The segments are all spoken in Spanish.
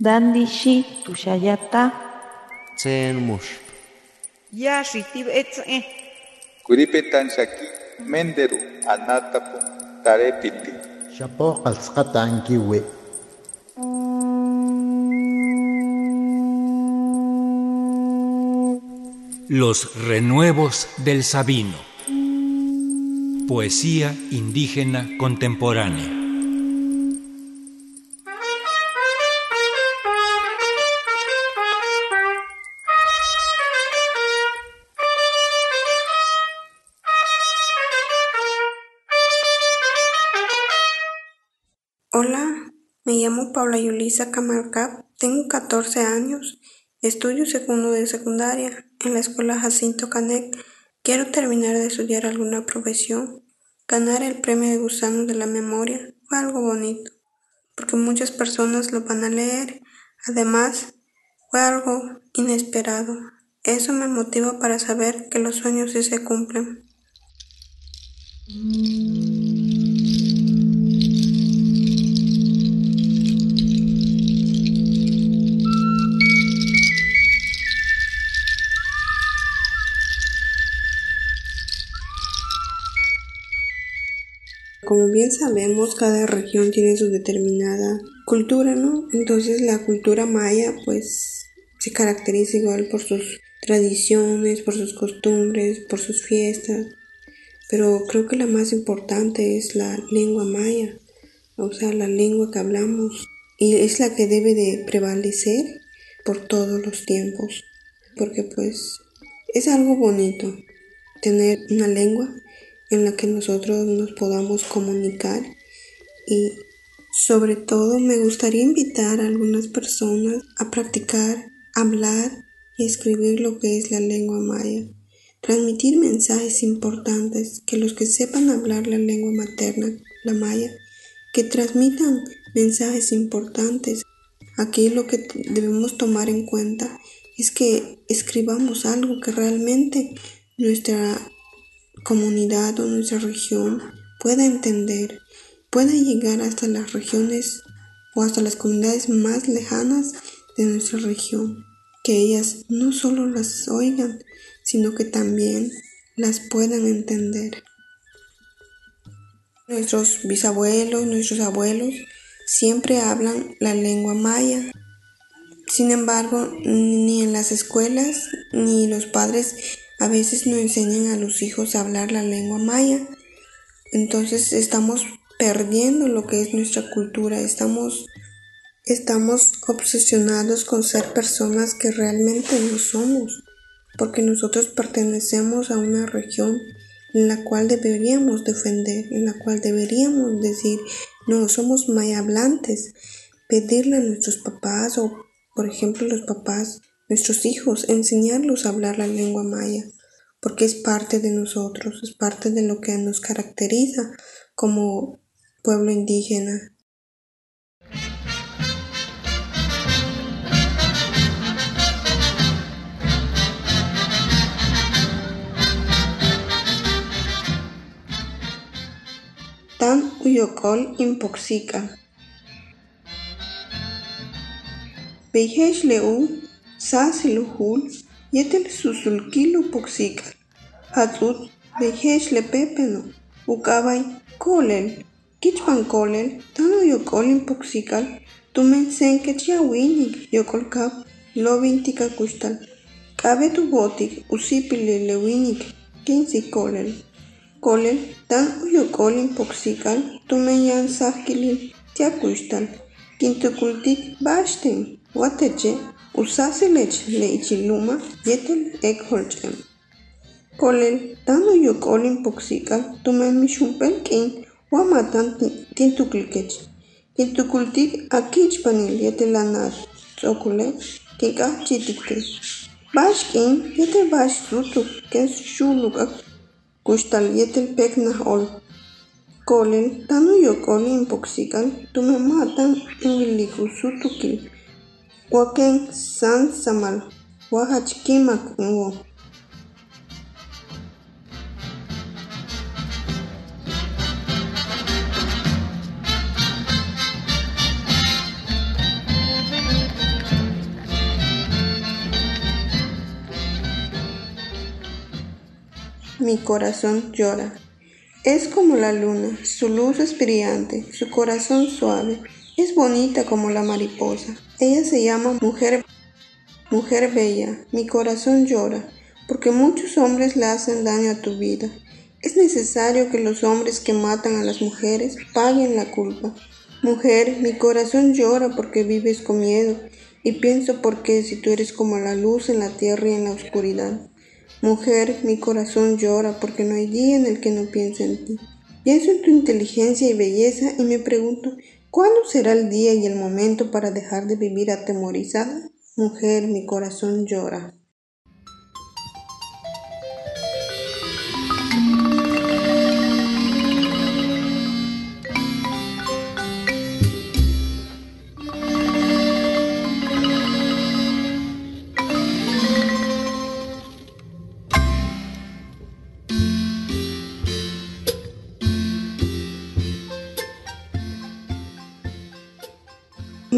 Dandishi tushayata. Tsen mush. Yashitib etze. Kuripetan shaki menderu anatapu tarepiti. Shapo qalsqata ankiwi. Los renuevos del Sabino. Poesía indígena contemporánea. Me llamo Paula Yulisa Camarcap, tengo 14 años, estudio segundo de secundaria en la escuela Jacinto Canek. Quiero terminar de estudiar alguna profesión. Ganar el premio de gusano de la memoria fue algo bonito, porque muchas personas lo van a leer. Además, fue algo inesperado. Eso me motiva para saber que los sueños sí se cumplen. Como bien sabemos, cada región tiene su determinada cultura, ¿no? Entonces la cultura maya pues se caracteriza igual por sus tradiciones, por sus costumbres, por sus fiestas, pero creo que la más importante es la lengua maya, o sea, la lengua que hablamos. Y es la que debe de prevalecer por todos los tiempos, porque pues es algo bonito tener una lengua en la que nosotros nos podamos comunicar y sobre todo me gustaría invitar a algunas personas a practicar, hablar y escribir lo que es la lengua maya, transmitir mensajes importantes, que los que sepan hablar la lengua materna, la maya, que transmitan mensajes importantes. Aquí lo que debemos tomar en cuenta es que escribamos algo que realmente nuestra comunidad o nuestra región pueda entender, pueda llegar hasta las regiones o hasta las comunidades más lejanas de nuestra región, que ellas no solo las oigan, sino que también las puedan entender. Nuestros bisabuelos, nuestros abuelos siempre hablan la lengua maya. Sin embargo, ni en las escuelas ni los padres a veces no enseñan a los hijos a hablar la lengua maya. Entonces estamos perdiendo lo que es nuestra cultura, estamos, estamos obsesionados con ser personas que realmente no somos, porque nosotros pertenecemos a una región en la cual deberíamos defender, en la cual deberíamos decir, no, somos maya hablantes, pedirle a nuestros papás o, por ejemplo, los papás nuestros hijos, enseñarlos a hablar la lengua maya, porque es parte de nosotros, es parte de lo que nos caracteriza como pueblo indígena. Tan uyokol impoxica. Beijesh leu sasiluhul Yetel susul kilu puxica. Azuz yetelsusulquilupoxical, le pepeno. ucabay colel, quichpan colel, tano yo yocolin poxical, tumen sen quechiawinic Lo vintica custal. cabe tu botic, usipile le usipililewinic, quince colel, colel, tan uyocolin poxical, tumen yan sahkilil. Tia custal. sahquilin tiacuxtal, quintucultic baxten, guateche, Ուսասի մեջ լեիչի լումը եթել եկ հոլջեմ։ Կոլել դանույու կոլին պոքսիկա տումեն միշումպել կեին ուամատան տինտուկլկեջ։ Տինտուկլտիկ ակիչ բանիլ եթելանար ծոքուլե կիկա չիտիկտի։ Բաշ կեին եթել բաշ զուտուկ կեզ շուլուկակ կուշտալ եթել պեքնահ օլ։ Կոլել դանույու կոլին պոքսիկան տումեն մատան ունգլիկ ուսուտուկիլ wakin san samal. Waha chikimak Mi corazón llora. Es como la luna, su luz es brillante, su corazón suave, es bonita como la mariposa. Ella se llama mujer, mujer bella, mi corazón llora, porque muchos hombres le hacen daño a tu vida. Es necesario que los hombres que matan a las mujeres paguen la culpa. Mujer, mi corazón llora porque vives con miedo y pienso por qué si tú eres como la luz en la tierra y en la oscuridad. Mujer, mi corazón llora porque no hay día en el que no piense en ti. Pienso en tu inteligencia y belleza y me pregunto, ¿cuándo será el día y el momento para dejar de vivir atemorizada? Mujer, mi corazón llora.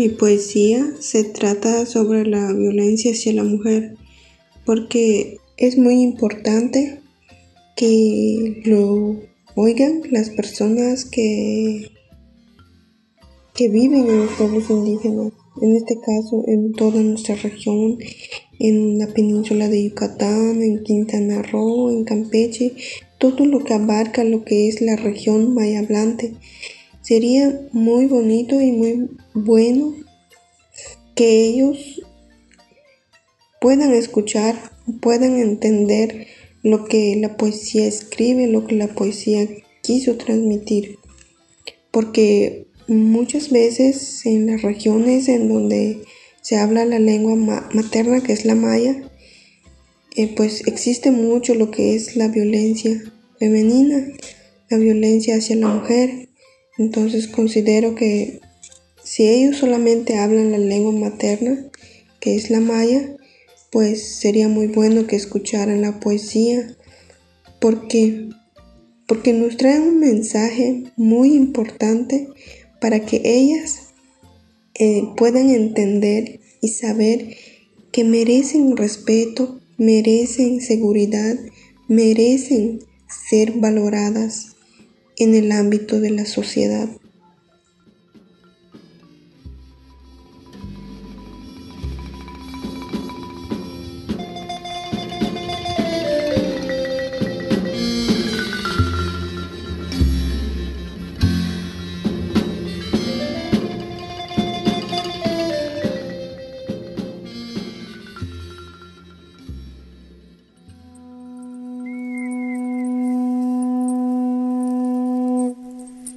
Mi poesía se trata sobre la violencia hacia la mujer porque es muy importante que lo oigan las personas que, que viven en los pueblos indígenas, en este caso en toda nuestra región, en la península de Yucatán, en Quintana Roo, en Campeche, todo lo que abarca lo que es la región maya hablante. Sería muy bonito y muy bueno que ellos puedan escuchar, puedan entender lo que la poesía escribe, lo que la poesía quiso transmitir. Porque muchas veces en las regiones en donde se habla la lengua materna, que es la maya, eh, pues existe mucho lo que es la violencia femenina, la violencia hacia la mujer, entonces considero que si ellos solamente hablan la lengua materna, que es la maya, pues sería muy bueno que escucharan la poesía, porque porque nos traen un mensaje muy importante para que ellas eh, puedan entender y saber que merecen respeto, merecen seguridad, merecen ser valoradas en el ámbito de la sociedad.